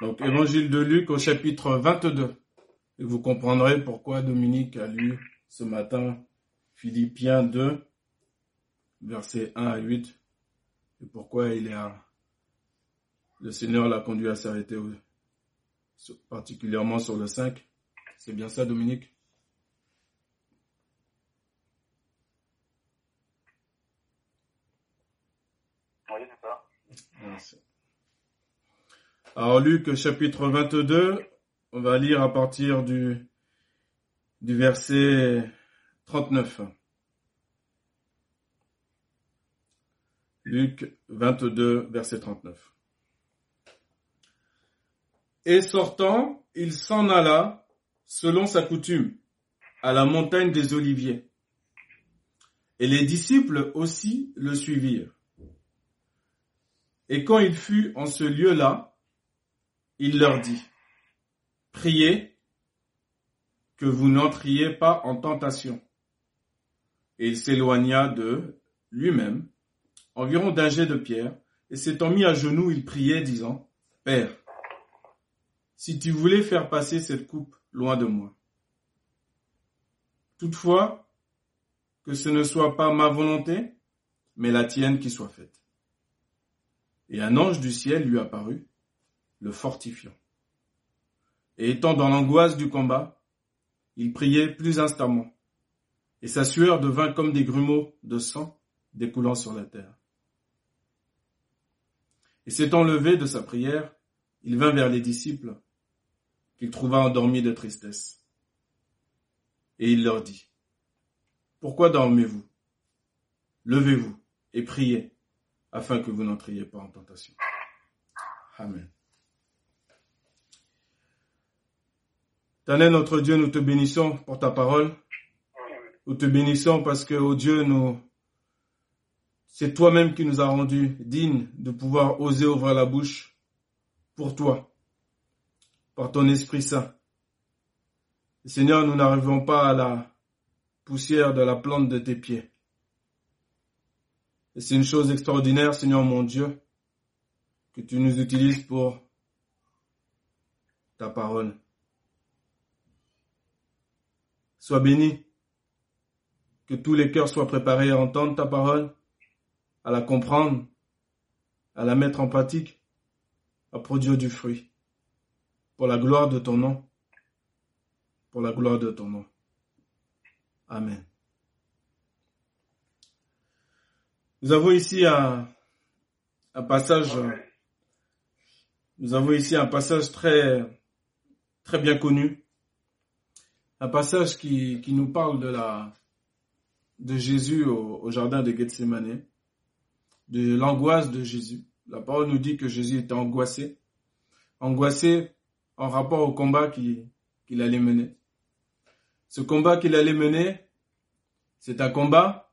Donc, évangile de Luc au chapitre 22. Et vous comprendrez pourquoi Dominique a lu ce matin Philippiens 2, versets 1 à 8, et pourquoi il est à... le Seigneur l'a conduit à s'arrêter particulièrement sur le 5. C'est bien ça, Dominique? Oui, c'est ça. Merci. Alors Luc chapitre 22, on va lire à partir du, du verset 39. Luc 22, verset 39. Et sortant, il s'en alla, selon sa coutume, à la montagne des Oliviers. Et les disciples aussi le suivirent. Et quand il fut en ce lieu-là, il leur dit, priez que vous n'entriez pas en tentation. Et il s'éloigna de lui-même, environ d'un jet de pierre, et s'étant mis à genoux, il priait, disant, Père, si tu voulais faire passer cette coupe loin de moi. Toutefois, que ce ne soit pas ma volonté, mais la tienne qui soit faite. Et un ange du ciel lui apparut, le fortifiant. Et étant dans l'angoisse du combat, il priait plus instamment, et sa sueur devint comme des grumeaux de sang découlant sur la terre. Et s'étant levé de sa prière, il vint vers les disciples, qu'il trouva endormis de tristesse. Et il leur dit, Pourquoi dormez-vous? Levez-vous et priez, afin que vous n'entriez pas en tentation. Amen. Éternel notre Dieu, nous te bénissons pour ta parole. Nous te bénissons parce que, oh Dieu, nous, c'est toi-même qui nous as rendus dignes de pouvoir oser ouvrir la bouche pour toi, par ton Esprit Saint. Seigneur, nous n'arrivons pas à la poussière de la plante de tes pieds. Et c'est une chose extraordinaire, Seigneur mon Dieu, que tu nous utilises pour ta parole. Sois béni. Que tous les cœurs soient préparés à entendre ta parole, à la comprendre, à la mettre en pratique, à produire du fruit. Pour la gloire de ton nom. Pour la gloire de ton nom. Amen. Nous avons ici un, un passage, nous avons ici un passage très, très bien connu un passage qui, nous parle de la de Jésus au, jardin de Gethsemane, de l'angoisse de Jésus. La parole nous dit que Jésus était angoissé, angoissé en rapport au combat qu'il allait mener. Ce combat qu'il allait mener, c'est un combat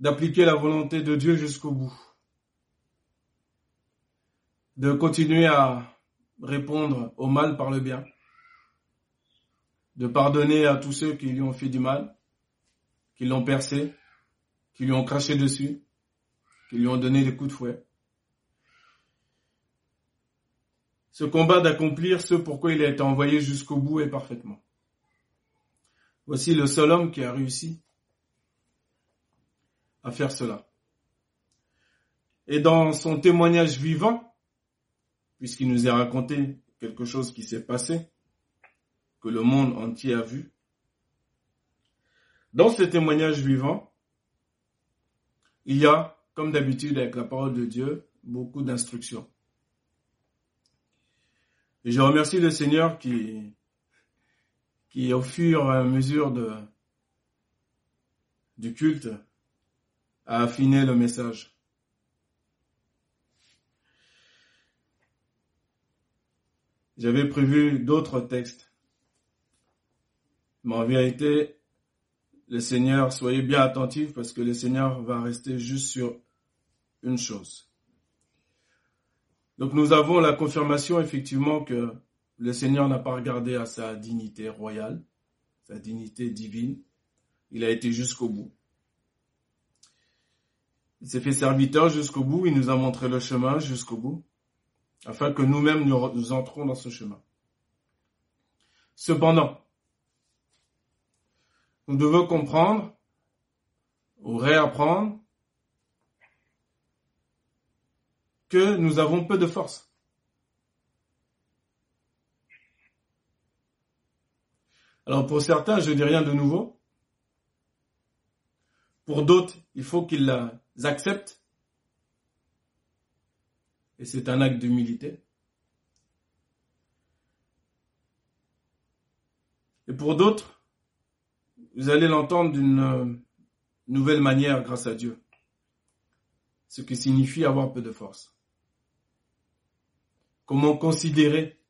d'appliquer la volonté de Dieu jusqu'au bout, de continuer à répondre au mal par le bien, de pardonner à tous ceux qui lui ont fait du mal, qui l'ont percé, qui lui ont craché dessus, qui lui ont donné des coups de fouet. Ce combat d'accomplir ce pourquoi il a été envoyé jusqu'au bout et parfaitement. Voici le seul homme qui a réussi à faire cela. Et dans son témoignage vivant, puisqu'il nous a raconté quelque chose qui s'est passé, que le monde entier a vu. Dans ce témoignage vivant, il y a, comme d'habitude avec la parole de Dieu, beaucoup d'instructions. Et je remercie le Seigneur qui, qui au fur et à mesure du culte, a affiné le message. J'avais prévu d'autres textes mais en vérité, le Seigneur, soyez bien attentifs parce que le Seigneur va rester juste sur une chose. Donc nous avons la confirmation effectivement que le Seigneur n'a pas regardé à sa dignité royale, sa dignité divine. Il a été jusqu'au bout. Il s'est fait serviteur jusqu'au bout, il nous a montré le chemin jusqu'au bout. afin que nous-mêmes nous, nous entrons dans ce chemin. Cependant, nous devons comprendre ou réapprendre que nous avons peu de force. Alors pour certains, je dis rien de nouveau. Pour d'autres, il faut qu'ils acceptent. Et c'est un acte d'humilité. Et pour d'autres, vous allez l'entendre d'une nouvelle manière grâce à Dieu. Ce qui signifie avoir peu de force. Comment considérer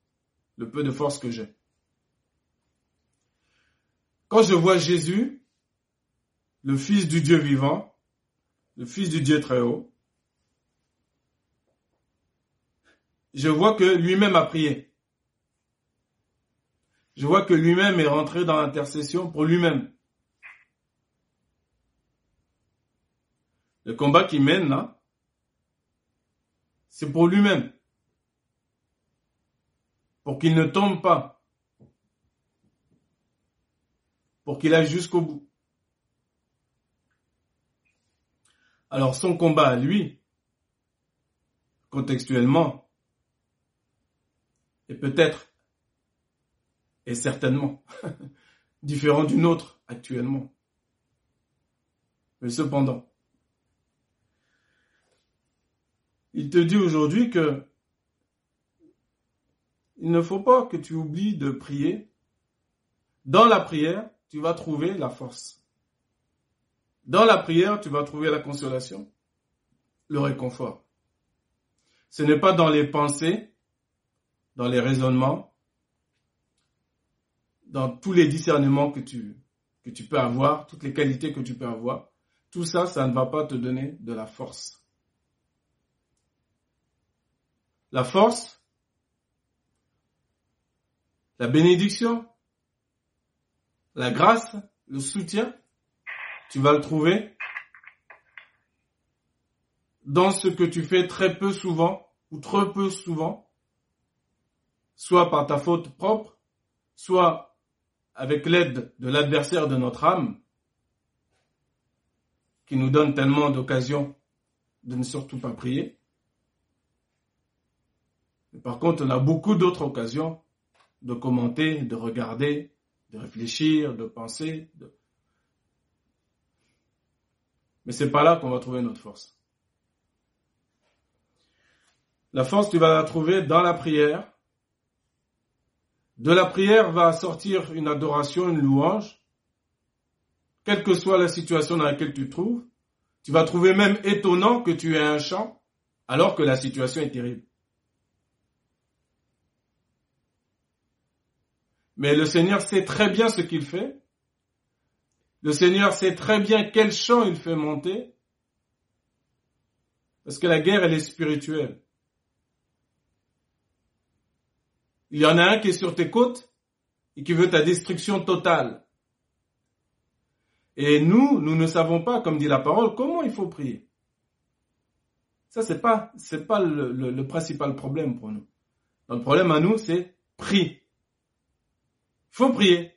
le peu de force que j'ai Quand je vois Jésus, le Fils du Dieu vivant, le Fils du Dieu très haut, je vois que lui-même a prié. Je vois que lui-même est rentré dans l'intercession pour lui-même. Le combat qu'il mène là, c'est pour lui-même pour qu'il ne tombe pas, pour qu'il aille jusqu'au bout. Alors son combat à lui, contextuellement, est peut-être certainement différent du nôtre actuellement. Mais cependant, il te dit aujourd'hui que il ne faut pas que tu oublies de prier. Dans la prière, tu vas trouver la force. Dans la prière, tu vas trouver la consolation, le réconfort. Ce n'est pas dans les pensées, dans les raisonnements, dans tous les discernements que tu, que tu peux avoir, toutes les qualités que tu peux avoir. Tout ça, ça ne va pas te donner de la force. La force, la bénédiction, la grâce, le soutien, tu vas le trouver dans ce que tu fais très peu souvent ou trop peu souvent, soit par ta faute propre, soit avec l'aide de l'adversaire de notre âme, qui nous donne tellement d'occasions de ne surtout pas prier. Par contre, on a beaucoup d'autres occasions de commenter, de regarder, de réfléchir, de penser. De... Mais c'est pas là qu'on va trouver notre force. La force, tu vas la trouver dans la prière. De la prière va sortir une adoration, une louange. Quelle que soit la situation dans laquelle tu te trouves, tu vas trouver même étonnant que tu aies un chant alors que la situation est terrible. Mais le Seigneur sait très bien ce qu'il fait. Le Seigneur sait très bien quel chant il fait monter. Parce que la guerre, elle est spirituelle. Il y en a un qui est sur tes côtes et qui veut ta destruction totale. Et nous, nous ne savons pas, comme dit la parole, comment il faut prier. Ça, c'est pas, c'est pas le, principal problème pour nous. Le problème à nous, c'est prie. Il faut prier.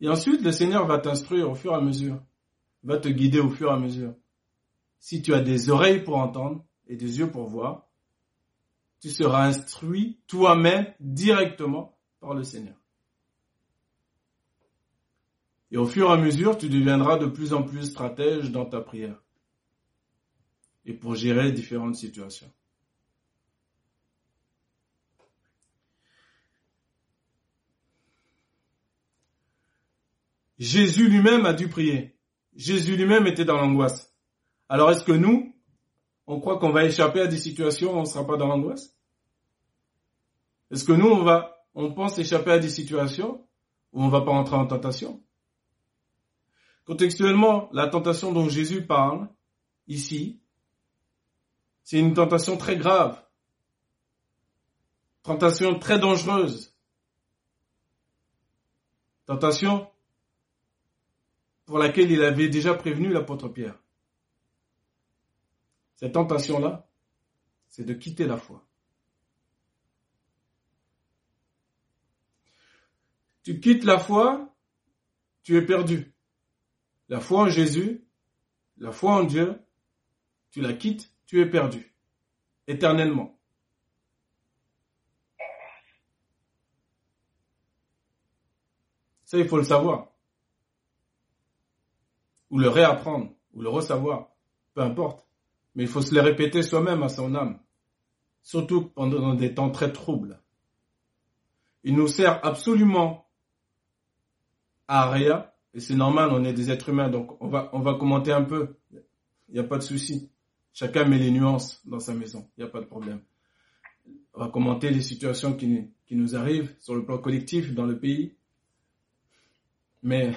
Et ensuite, le Seigneur va t'instruire au fur et à mesure, va te guider au fur et à mesure. Si tu as des oreilles pour entendre et des yeux pour voir, tu seras instruit toi-même directement par le Seigneur. Et au fur et à mesure, tu deviendras de plus en plus stratège dans ta prière et pour gérer différentes situations. Jésus lui-même a dû prier. Jésus lui-même était dans l'angoisse. Alors est-ce que nous, on croit qu'on va échapper à des situations où on ne sera pas dans l'angoisse? Est-ce que nous, on va, on pense échapper à des situations où on ne va pas entrer en tentation? Contextuellement, la tentation dont Jésus parle ici, c'est une tentation très grave, tentation très dangereuse, tentation pour laquelle il avait déjà prévenu l'apôtre Pierre. Cette tentation-là, c'est de quitter la foi. Tu quittes la foi, tu es perdu. La foi en Jésus, la foi en Dieu, tu la quittes, tu es perdu. Éternellement. Ça, il faut le savoir. Ou le réapprendre, ou le ressavoir. Peu importe. Mais il faut se les répéter soi-même à son âme. Surtout pendant des temps très troubles. Il nous sert absolument à rien. Et c'est normal, on est des êtres humains, donc on va, on va commenter un peu. Il n'y a pas de souci. Chacun met les nuances dans sa maison. Il n'y a pas de problème. On va commenter les situations qui, nous arrivent sur le plan collectif dans le pays. Mais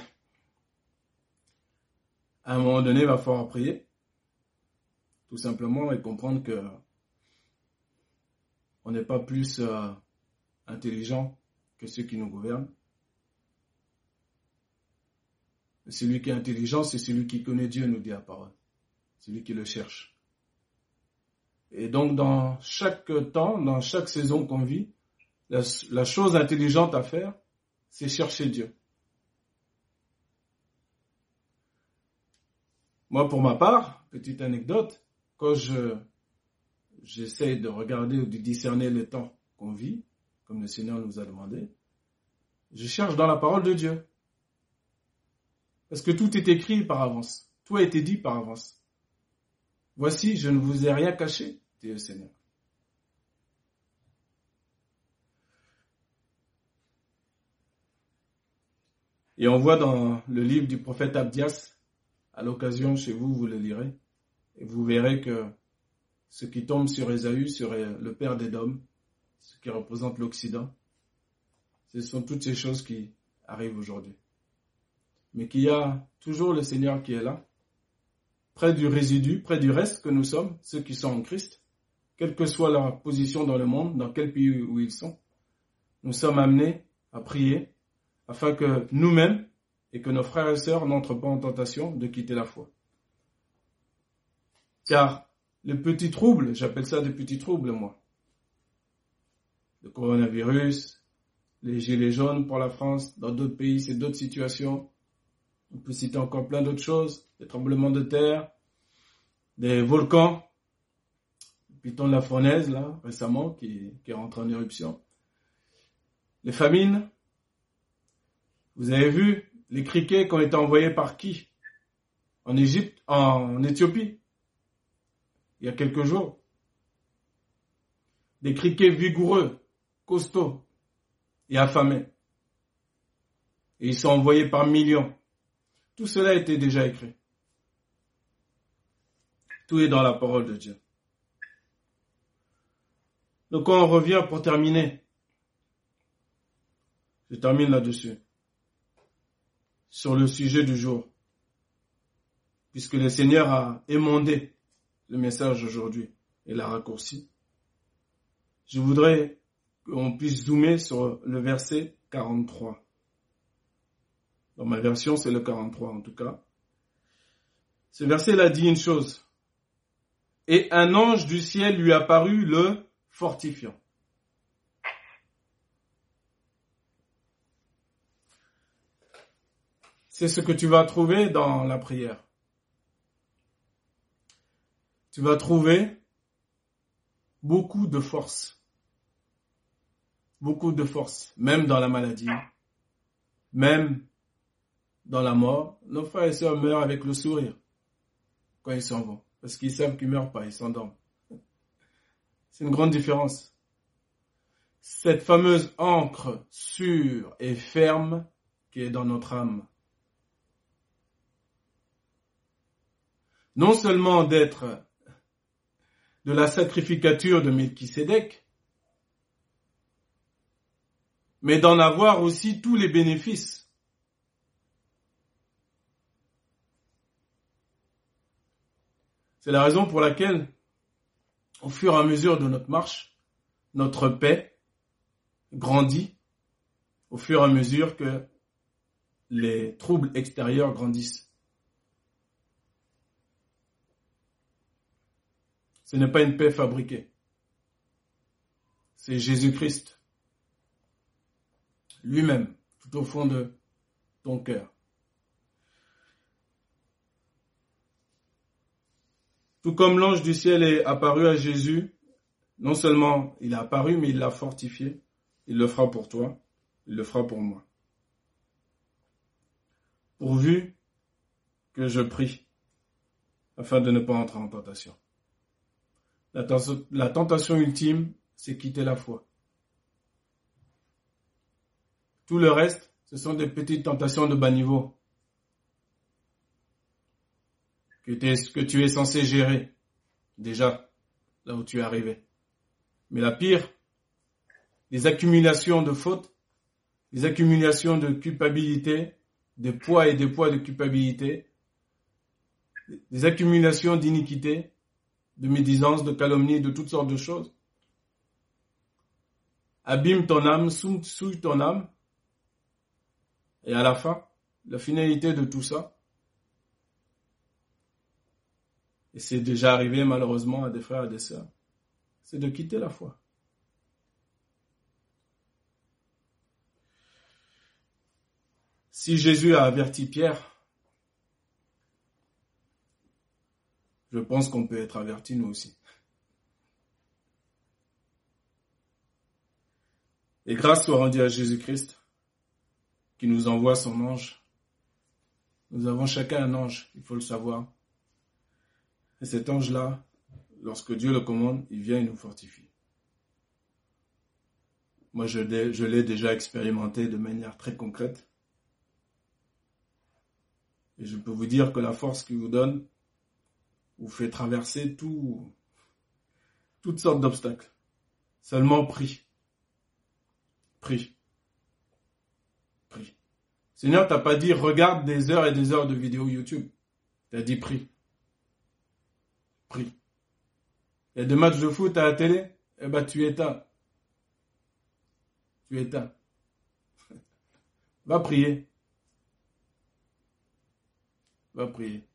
à un moment donné, il va falloir prier. Tout simplement et comprendre que on n'est pas plus euh, intelligent que ceux qui nous gouvernent. Celui qui est intelligent, c'est celui qui connaît Dieu, nous dit la parole. Celui qui le cherche. Et donc, dans chaque temps, dans chaque saison qu'on vit, la, chose intelligente à faire, c'est chercher Dieu. Moi, pour ma part, petite anecdote, quand je j'essaie de regarder ou de discerner le temps qu'on vit, comme le Seigneur nous a demandé, je cherche dans la parole de Dieu. Parce que tout est écrit par avance. Tout a été dit par avance. Voici, je ne vous ai rien caché, dit le Seigneur. Et on voit dans le livre du prophète Abdias, à l'occasion, chez vous, vous le lirez. Et vous verrez que ce qui tombe sur Ésaü serait le père des dômes, ce qui représente l'Occident. Ce sont toutes ces choses qui arrivent aujourd'hui. Mais qu'il y a toujours le Seigneur qui est là, près du résidu, près du reste que nous sommes, ceux qui sont en Christ, quelle que soit leur position dans le monde, dans quel pays où ils sont. Nous sommes amenés à prier afin que nous-mêmes, et que nos frères et sœurs n'entrent pas en tentation de quitter la foi. Car les petits troubles, j'appelle ça des petits troubles, moi. Le coronavirus, les gilets jaunes pour la France, dans d'autres pays, c'est d'autres situations. On peut citer encore plein d'autres choses, des tremblements de terre, des volcans, le piton de la fournaise, là, récemment, qui, qui rentre en éruption. Les famines. Vous avez vu les criquets qui ont été envoyés par qui? En Égypte, en Éthiopie, il y a quelques jours. Des criquets vigoureux, costauds et affamés. Et ils sont envoyés par millions. Tout cela était déjà écrit. Tout est dans la parole de Dieu. Donc on revient pour terminer, je termine là-dessus sur le sujet du jour, puisque le Seigneur a émondé le message aujourd'hui et l'a raccourci. Je voudrais qu'on puisse zoomer sur le verset 43. Dans ma version, c'est le 43 en tout cas. Ce verset-là dit une chose. Et un ange du ciel lui apparut le fortifiant. c'est ce que tu vas trouver dans la prière. Tu vas trouver beaucoup de force. Beaucoup de force, même dans la maladie, même dans la mort. Nos frères et sœurs meurent avec le sourire quand ils s'en vont, parce qu'ils savent qu'ils meurent pas, ils s'endorment. C'est une grande différence. Cette fameuse encre sûre et ferme qui est dans notre âme. non seulement d'être de la sacrificature de Melchisédek, mais d'en avoir aussi tous les bénéfices. C'est la raison pour laquelle, au fur et à mesure de notre marche, notre paix grandit au fur et à mesure que les troubles extérieurs grandissent. Ce n'est pas une paix fabriquée. C'est Jésus-Christ lui-même, tout au fond de ton cœur. Tout comme l'ange du ciel est apparu à Jésus, non seulement il est apparu, mais il l'a fortifié. Il le fera pour toi, il le fera pour moi. Pourvu que je prie, afin de ne pas entrer en tentation. La, tentation ultime, c'est quitter la foi. Tout le reste, ce sont des petites tentations de bas niveau que, que tu es censé gérer déjà là où tu es arrivé. Mais la pire, les accumulations de fautes, les accumulations de culpabilité, des poids et des poids de culpabilité, des accumulations d'iniquité, de médisance, de calomnie, de toutes sortes de choses. Abîme ton âme, souille ton âme. Et à la fin, la finalité de tout ça, et c'est déjà arrivé malheureusement à des frères et des sœurs, c'est de quitter la foi. Si Jésus a averti Pierre, je pense qu'on peut être averti nous aussi. Et grâce soit rendue à Jésus-Christ, qui nous envoie son ange. Nous avons chacun un ange, il faut le savoir. Et cet ange-là, lorsque Dieu le commande, il vient et nous fortifie. Moi, je, l'ai déjà expérimenté de manière très concrète. Et je peux vous dire que la force qu'il vous donne, vous fait traverser tout, toutes sortes d'obstacles. Seulement prie. Prie. Prie. Seigneur t'as pas dit regarde des heures et des heures de vidéos YouTube. T'as dit prie. Prie. Il y a des matchs de foot à la télé, eh ben tu éteins. Tu éteins. Va prier. Va prier.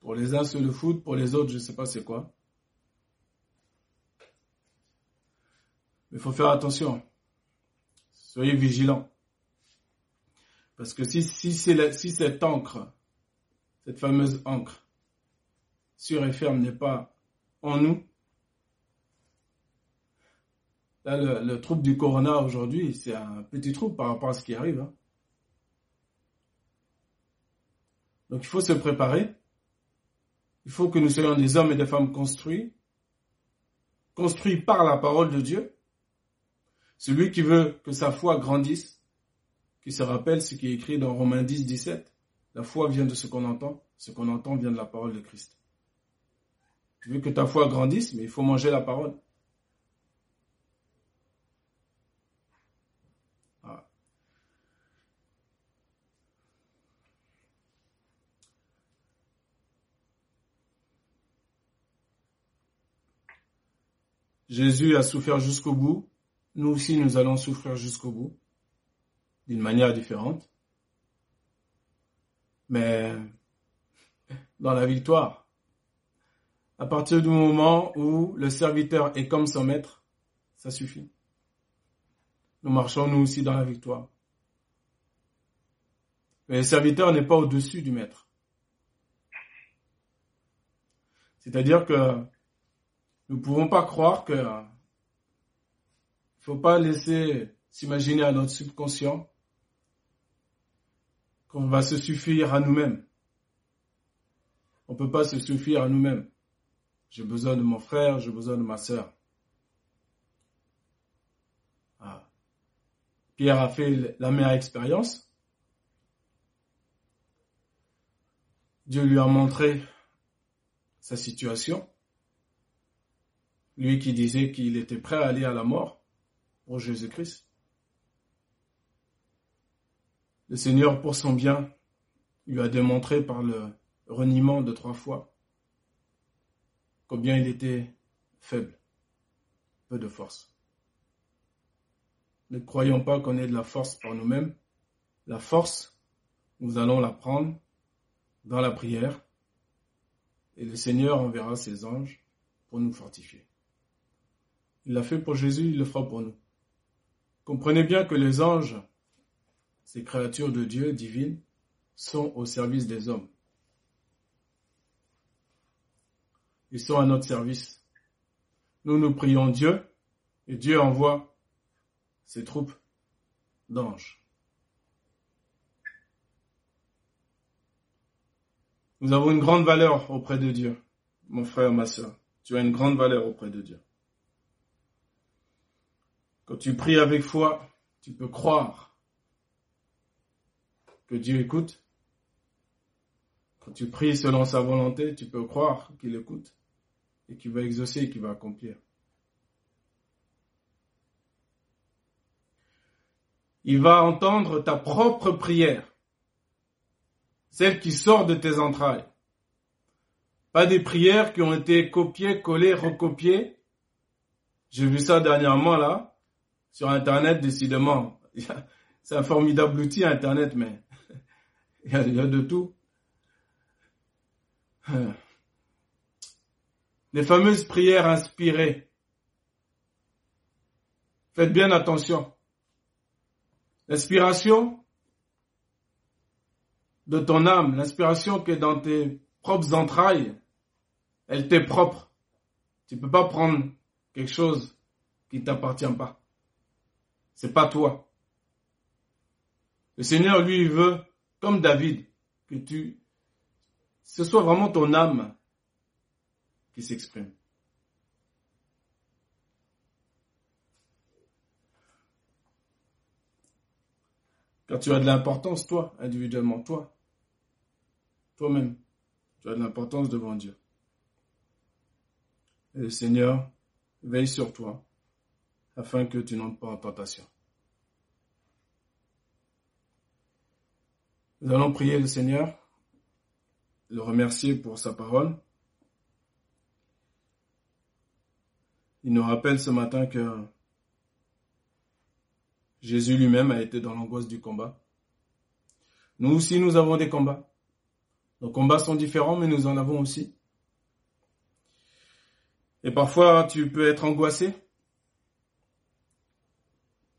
Pour les uns, c'est le foot, pour les autres, je ne sais pas c'est quoi. Mais il faut faire attention. Soyez vigilants. Parce que si, si, si cette encre, cette fameuse encre, sûre et ferme n'est pas en nous, là, le, trouble du corona aujourd'hui, c'est un petit trouble par rapport à ce qui arrive. Hein. Donc il faut se préparer. Il faut que nous soyons des hommes et des femmes construits, construits par la parole de Dieu. Celui qui veut que sa foi grandisse, qui se rappelle ce qui est écrit dans Romains 10, 17. La foi vient de ce qu'on entend, ce qu'on entend vient de la parole de Christ. Tu veux que ta foi grandisse, mais il faut manger la parole. Jésus a souffert jusqu'au bout. Nous aussi, nous allons souffrir jusqu'au bout, d'une manière différente. Mais dans la victoire, à partir du moment où le serviteur est comme son maître, ça suffit. Nous marchons nous aussi dans la victoire. Mais le serviteur n'est pas au-dessus du maître. C'est-à-dire que nous ne pouvons pas croire que il faut pas laisser s'imaginer à notre subconscient qu'on va se suffire à nous-mêmes. On ne peut pas se suffire à nous-mêmes. J'ai besoin de mon frère, j'ai besoin de ma sœur. Ah. Pierre a fait la meilleure expérience. Dieu lui a montré sa situation. Lui qui disait qu'il était prêt à aller à la mort pour Jésus-Christ. Le Seigneur, pour son bien, lui a démontré par le reniement de trois fois combien il était faible, peu de force. Ne croyons pas qu'on ait de la force par nous-mêmes. La force, nous allons la prendre dans la prière et le Seigneur enverra ses anges pour nous fortifier. Il l'a fait pour Jésus, il le fera pour nous. Comprenez bien que les anges ces créatures de Dieu divines, sont au service des hommes. Ils sont à notre service. Nous, nous prions Dieu et Dieu envoie ses troupes d'anges. Nous avons une grande valeur auprès de Dieu, mon frère, ma soeur. Tu as une grande valeur auprès de Dieu. Quand tu pries avec foi, tu peux croire que Dieu écoute. Quand tu pries selon sa volonté, tu peux croire qu'il écoute et qu'il va exaucer et qu'il va accomplir. Il va entendre ta propre prière celle qui sort de tes entrailles. Pas des prières qui ont été copiées, collées, recopiées. J'ai vu ça dernièrement là, sur Internet, décidément. C'est un formidable outil Internet, mais il y a de tout. Les fameuses prières inspirées. Faites bien attention. L'inspiration, de ton âme, l'inspiration qui est dans tes propres entrailles, elle t'est propre. Tu peux pas prendre quelque chose qui t'appartient pas. C'est pas toi. Le Seigneur, lui, veut, comme David, que tu, ce soit vraiment ton âme qui s'exprime. Car tu as de l'importance, toi, individuellement, toi. Toi-même, tu as de l'importance devant Dieu. Et le Seigneur veille sur toi afin que tu n'entres pas en tentation. Nous allons prier le Seigneur, le remercier pour sa parole. Il nous rappelle ce matin que Jésus lui-même a été dans l'angoisse du combat. Nous aussi, nous avons des combats. Nos combats sont différents, mais nous en avons aussi. Et parfois, tu peux être angoissé,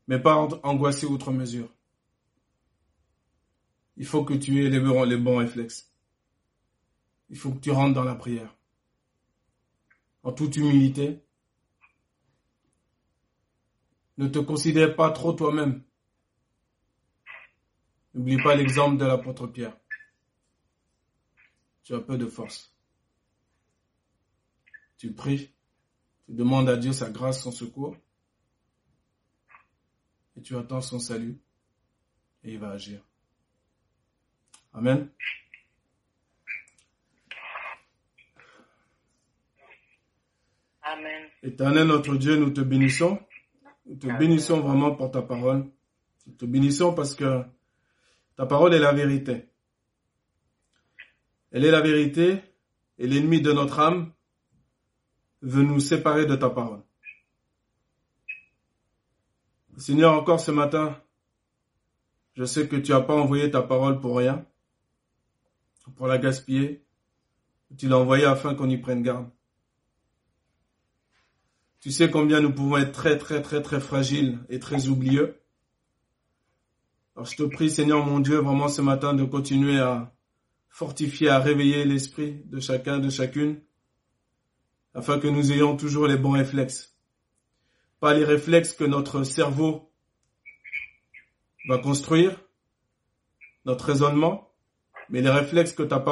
mais pas angoissé outre mesure. Il faut que tu aies les bons, les bons réflexes. Il faut que tu rentres dans la prière. En toute humilité. Ne te considère pas trop toi-même. N'oublie pas l'exemple de l'apôtre Pierre tu as peu de force. Tu pries, tu demandes à Dieu sa grâce, son secours, et tu attends son salut, et il va agir. Amen. Amen. Éternel notre Dieu, nous te bénissons. Nous te bénissons vraiment pour ta parole. Nous te bénissons parce que ta parole est la vérité. Elle est la vérité et l'ennemi de notre âme veut nous séparer de ta parole. Seigneur, encore ce matin, je sais que tu n'as pas envoyé ta parole pour rien, pour la gaspiller. Tu l'as envoyée afin qu'on y prenne garde. Tu sais combien nous pouvons être très, très, très, très fragiles et très oublieux? Alors je te prie, Seigneur mon Dieu, vraiment ce matin de continuer à fortifier, à réveiller l'esprit de chacun, de chacune, afin que nous ayons toujours les bons réflexes. Pas les réflexes que notre cerveau va construire, notre raisonnement, mais les réflexes que ta